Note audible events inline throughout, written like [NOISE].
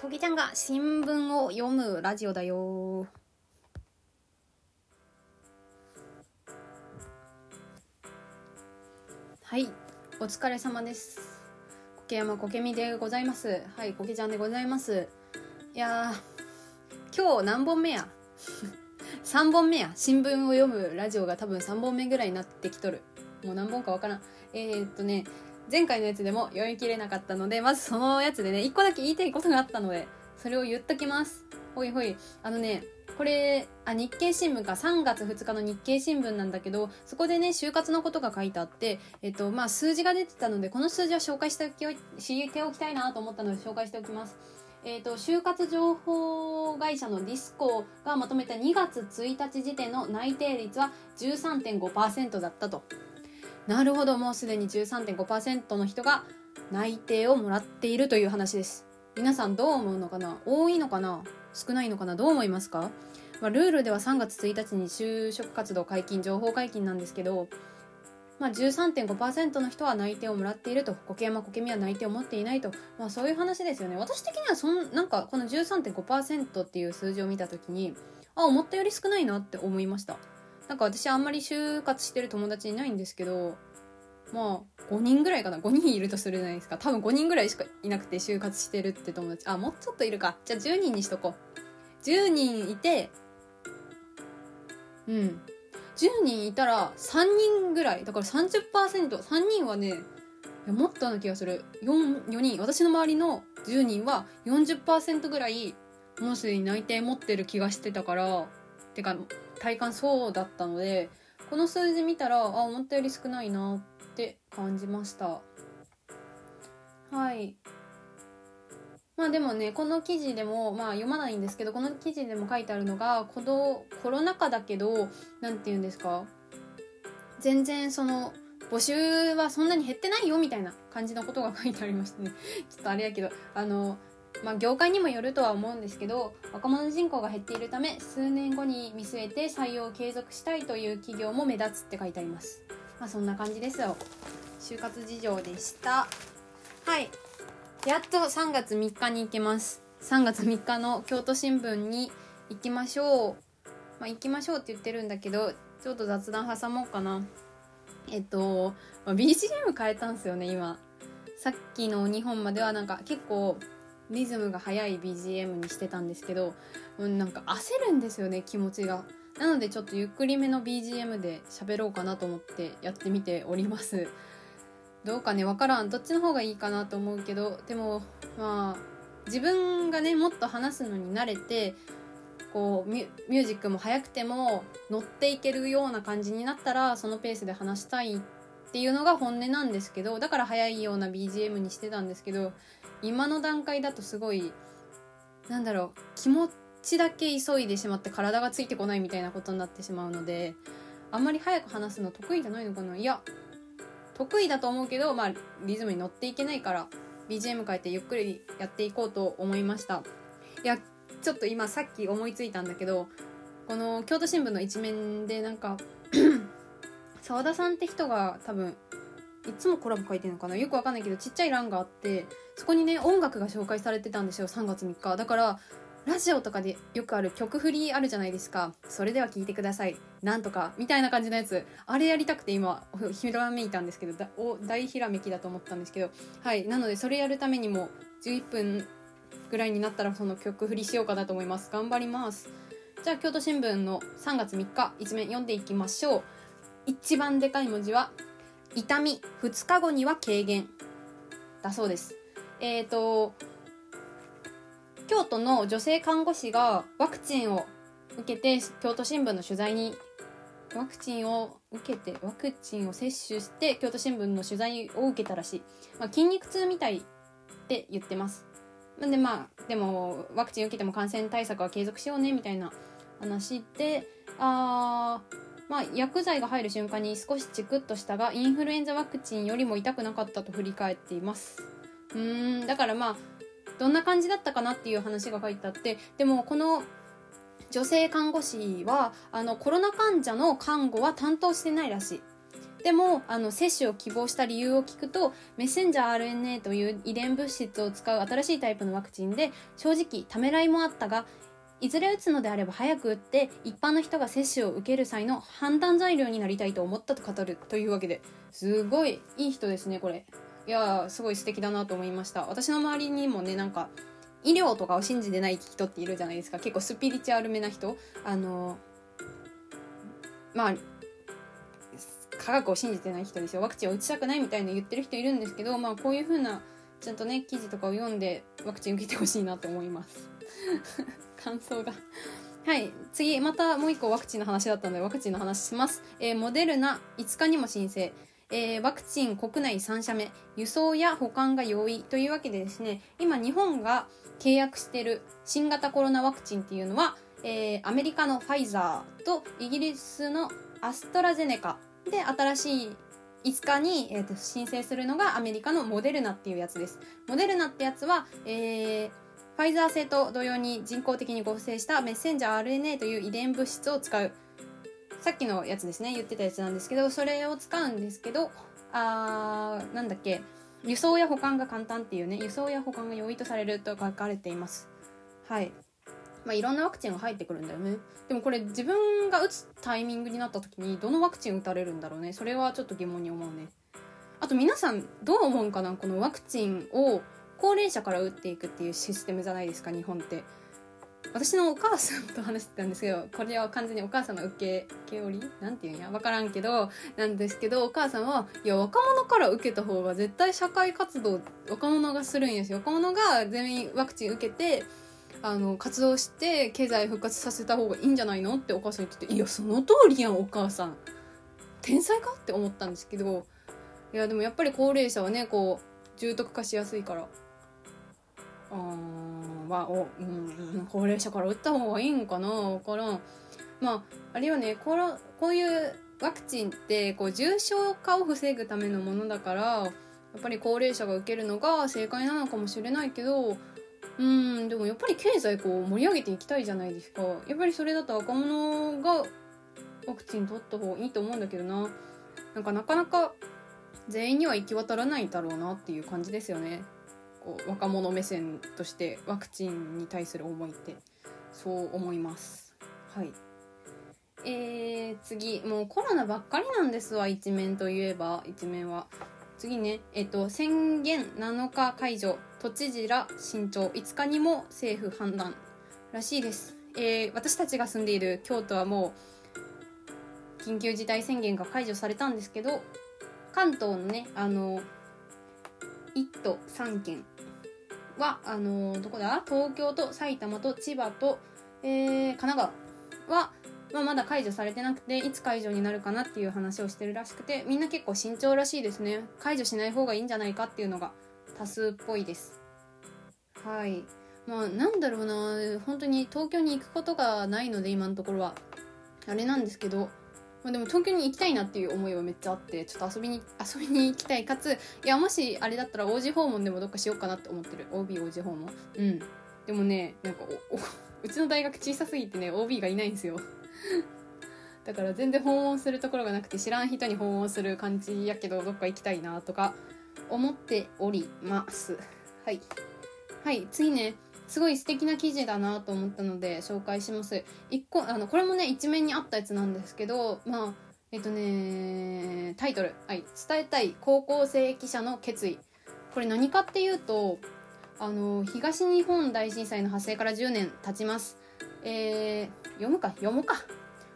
こぎちゃんが新聞を読むラジオだよ。はいお疲れ様です。苔山こけみでございます。はいこけちゃんでございます。いやー今日何本目や？[LAUGHS] 3本目や。新聞を読むラジオが多分3本目ぐらいになってきとる。もう何本かわからん。えー、っとね前回のやつでも読み切れなかったのでまずそのやつでね1個だけ言いたいことがあったのでそれを言っときます。ほいほい。あのねこれあ日経新聞か。3月2日の日経新聞なんだけどそこでね就活のことが書いてあって、えっとまあ、数字が出てたのでこの数字は紹介しておきしておきたいなと思ったので紹介しておきます。えーと、就活情報会社のディスコがまとめた2月1日時点の内定率は13.5%だったと。なるほどもうすでに13.5%の人が内定をもらっているという話です。皆さんどう思うのかな？多いのかな？少ないのかな？どう思いますか、まあ、ルールでは3月1日に就職活動解禁情報解禁なんですけどまあ、13.5%の人は内定をもらっていると。苔山苔みは内定を持っていないと、まあ、そういう話ですよね。私的にはそんなんかこの13.5%っていう数字を見た時にあ思ったより少ないなって思いました。なんか私あんまり就活してる友達いないんですけどまあ5人ぐらいかな。5人いるとするじゃないですか。多分5人ぐらいしかいなくて就活してるって友達。あもうちょっといるか。じゃあ10人にしとこう。10人いてうん。10人いたら3人ぐらい。だから 30%3 人はねもっとな気がする。4, 4人。私の周りの10人は40%ぐらいもうすでに内定持ってる気がしてたからてか体感そうだったのでこの数字見たらあ思ったより少ないなって感じました。はい。まあでもねこの記事でもまあ読まないんですけどこの記事でも書いてあるのがこのコロナ禍だけど何て言うんですか？全然その募集はそんなに減ってないよみたいな感じのことが書いてありましたね。ちょっとあれやけどあのまあ業界にもよるとは思うんですけど若者人口が減っているため数年後に見据えて採用を継続したいという企業も目立つって書いてあります。まあそんな感じですよ。就活事情でした。はい。やっと3月3日に行けます。3月3日の京都新聞に行きましょう。まあ行きましょうって言ってるんだけどちょっと雑談挟もうかな。えっと、まあ、BGM 変えたんですよね今。さっきの2本まではなんか結構リズムが速い BGM にしてたんですけど、うん、なんか焦るんですよね気持ちが。なのでちょっとゆっくりめの BGM で喋ろうかなと思ってやってみております。どうかね分からん。どっちの方がいいかなと思うけどでもまあ自分がねもっと話すのに慣れてこうミュージックも速くても乗っていけるような感じになったらそのペースで話したいっていうのが本音なんですけどだから速いような BGM にしてたんですけど今の段階だとすごいなんだろう気持ちだけ急いでしまって体がついてこないみたいなことになってしまうのであんまり早く話すの得意じゃないのかな。いや得意だと思うけど、まあ、リズムに乗っていけないから BGM 変えてゆっくりやっていこうと思いました。いやちょっと今さっき思いついたんだけどこの京都新聞の一面でなんか澤田さんって人が多分いつもコラボ書いてるのかな？よくわかんないけどちっちゃい欄があってそこにね音楽が紹介されてたんですよ3月3日だからラジオとかでよくある曲振りあるじゃないですか。それでは聴いてください。なんとか、みたいな感じのやつ。あれやりたくて今、ひらめいたんですけど、だお大ひらめきだと思ったんですけど、はい。なので、それやるためにも、11分ぐらいになったらその曲振りしようかなと思います。頑張ります。じゃあ、京都新聞の3月3日、一面読んでいきましょう。一番でかい文字は、痛み、2日後には軽減。だそうです。えっ、ー、と、京都の女性看護師がワクチンを受けて京都新聞の取材にワクチンを受けてワクチンを接種して京都新聞の取材を受けたらしい、まあ、筋肉痛みたいって言ってますでまあでもワクチン受けても感染対策は継続しようねみたいな話であまあ薬剤が入る瞬間に少しチクッとしたがインフルエンザワクチンよりも痛くなかったと振り返っています。うんだからまあどんな感じだったかなっていう話が書いてあってでもこの女性看護師はあのコロナ患者の看護は担当してないらしい。でもあの接種を希望した理由を聞くとメッセンジャー RNA という遺伝物質を使う新しいタイプのワクチンで正直ためらいもあったがいずれ打つのであれば早く打って一般の人が接種を受ける際の判断材料になりたいと思ったと語るというわけですごいいい人ですねこれ。いやすごい素敵だなと思いました。私の周りにもねなんか医療とかを信じてない人っているじゃないですか。結構スピリチュアルめな人。あのまあ科学を信じてない人ですよワクチンを打ちたくないみたいな言ってる人いるんですけどまあこういう風なちゃんとね記事とかを読んでワクチン受けてほしいなと思います。感想が。はい。次またもう一個ワクチンの話だったのでワクチンの話します、えー、モデルナ5日にも申請。えー、ワクチン国内3社目。輸送や保管が容易というわけでですね今日本が契約している新型コロナワクチンっていうのは、えー、アメリカのファイザーとイギリスのアストラゼネカ。で新しい5日に、えー、と申請するのがアメリカのモデルナっていうやつです。モデルナってやつは、えー、ファイザー製と同様に人工的に合成したメッセンジャー RNA という遺伝物質を使う。さっきのやつですね。言ってたやつなんですけどそれを使うんですけどあーなんだっけ。輸送や保管が簡単っていうね。輸送や保管が容易とされると書かれています。はい。まあ、いろんなワクチンが入ってくるんだよね。でもこれ自分が打つタイミングになった時にどのワクチン打たれるんだろうね。それはちょっと疑問に思うね。あと皆さんどう思うかな？このワクチンを高齢者から打っていくっていうシステムじゃないですか日本って。私のお母さんと話してたんですけどこれは完全にお母さんの受け受け負り？なんていうんや？分からんけどなんですけどお母さんはいや若者から受けた方が絶対社会活動若者がするんですよ。若者が全員ワクチン受けてあの活動して経済復活させた方がいいんじゃないのってお母さん言ってていやその通りやんお母さん。天才かって思ったんですけどいやでもやっぱり高齢者はねこう重篤化しやすいから。あまあお、うん、高齢者から打った方がいいんかな？分からん。まああるいはね。このこういうワクチンってこう重症化を防ぐためのものだからやっぱり高齢者が受けるのが正解なのかもしれないけどうん。でもやっぱり経済こう盛り上げていきたいじゃないですか。やっぱりそれだと若者がワクチン取った方がいいと思うんだけどな。なんかなかなか全員には行き渡らないだろうなっていう感じですよね。若者目線としてワクチンに対する思いってそう思います。はい。えー、次もうコロナばっかりなんですわ一面といえば。一面は。次ね。えっと宣言7日解除都知事ら慎重。5日にも政府判断らしいです、えー、私たちが住んでいる京都はもう緊急事態宣言が解除されたんですけど関東のねあの1都3県はあのー、どこだ？東京と埼玉と千葉と、えー、神奈川は、まあ、まだ解除されてなくていつ解除になるかなっていう話をしてるらしくてみんな結構慎重らしいですね。解除しない方がいいんじゃないかっていうのが多数っぽいです。はい。まあなんだろうな。本当に東京に行くことがないので今のところは。あれなんですけどまあ、でも東京に行きたいなっていう思いはめっちゃあってちょっと遊びに [LAUGHS] 遊びに行きたい。かついやもしあれだったら王子訪問でもどっかしようかなって思ってる。OB 王子訪問？うん。でもねなんか [LAUGHS] うちの大学小さすぎてね OB がいないんですよ。[LAUGHS] だから全然訪問するところがなくて知らん人に訪問する感じやけどどっか行きたいなとか思っております。はい。はい次ね。すごい素敵な記事だなと思ったので紹介します。一個あのこれもね一面にあったやつなんですけどまあえっとねタイトル、はい、伝えたい高校生記者の決意。これ何かっていうとあの東日本大震災の発生から10年経ちます。えー、読むか？読もうか。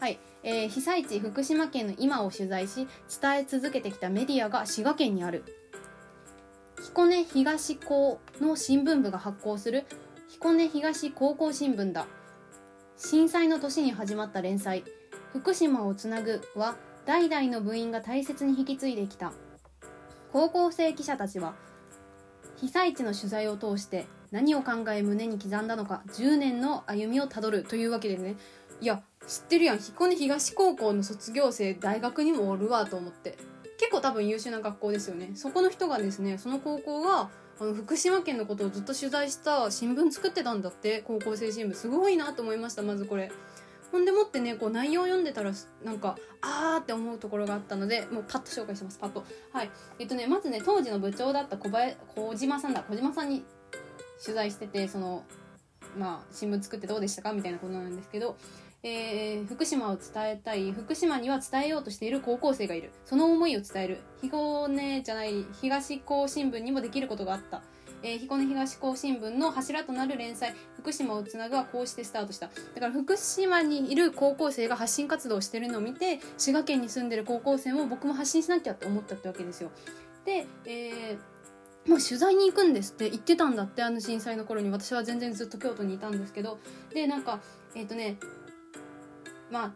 はい、えー、被災地福島県の今を取材し伝え続けてきたメディアが滋賀県にある。彦根東高の新聞部が発行する彦根東高校新聞だ。震災の年に始まった連載「福島をつなぐ」は代々の部員が大切に引き継いできた。高校生記者たちは被災地の取材を通して何を考え胸に刻んだのか10年の歩みをたどるというわけでね。いや知ってるやん。彦根東高校の卒業生大学にもおるわと思って。結構多分優秀な学校ですよね。そこの人がですねその高校があの福島県のことをずっと取材した新聞作ってたんだって。高校生新聞。すごいなと思いましたまずこれ。ほんでもってねこう内容を読んでたらなんかあーって思うところがあったのでもうパッと紹介します。パッと。はい。えっとねまずね当時の部長だった小林小島さんだ。小島さんに取材しててそのまあ新聞作ってどうでしたかみたいなことなんですけどえー、福島を伝えたい福島には伝えようとしている高校生がいる。その思いを伝える。彦根じゃない東高新聞にもできることがあった。えー、彦根東高新聞の柱となる連載「福島をつなぐ」はこうしてスタートした。だから福島にいる高校生が発信活動をしてるのを見て滋賀県に住んでる高校生も僕も発信しなきゃって思ったってわけですよ。で、えー、もう取材に行くんですって言ってたんだってあの震災の頃に。私は全然ずっと京都にいたんですけど。でなんかえっ、ー、とねまあ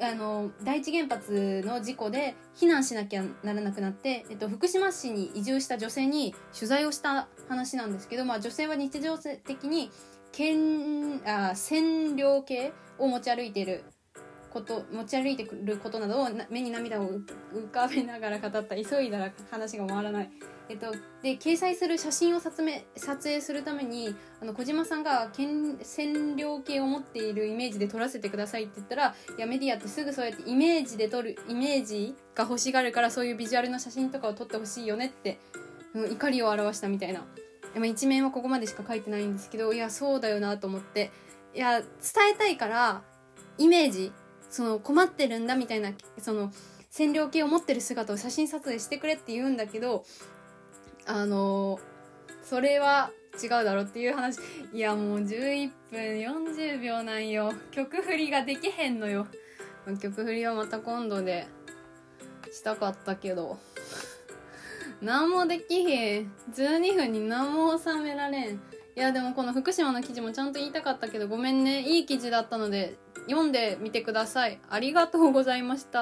あの第一原発の事故で避難しなきゃならなくなって、えっと、福島市に移住した女性に取材をした話なんですけど、まあ、女性は日常的に県あ占領系を持ち歩いている。こと持ち歩いてくることなどを目に涙を浮かべながら語った。急いだら話が回らない。えっと、で掲載する写真を撮影撮影するためにあの小島さんが占領系を持っているイメージで撮らせてくださいって言ったらいやメディアってすぐそうやってイメージで撮るイメージが欲しがるからそういうビジュアルの写真とかを撮ってほしいよねって、うん、怒りを表したみたいな、一面はここまでしか書いてないんですけどいやそうだよなと思って。いや伝えたいからイメージその困ってるんだみたいなその占領系を持ってる姿を写真撮影してくれって言うんだけどあのそれは違うだろっていう話。いやもう11分40秒なんよ。曲振りができへんのよ。曲振りはまた今度でしたかったけど。何もできへん。12分に何も収められん。いやでもこの福島の記事もちゃんと言いたかったけどごめんね。いい記事だったので読んでみてください。ありがとうございました。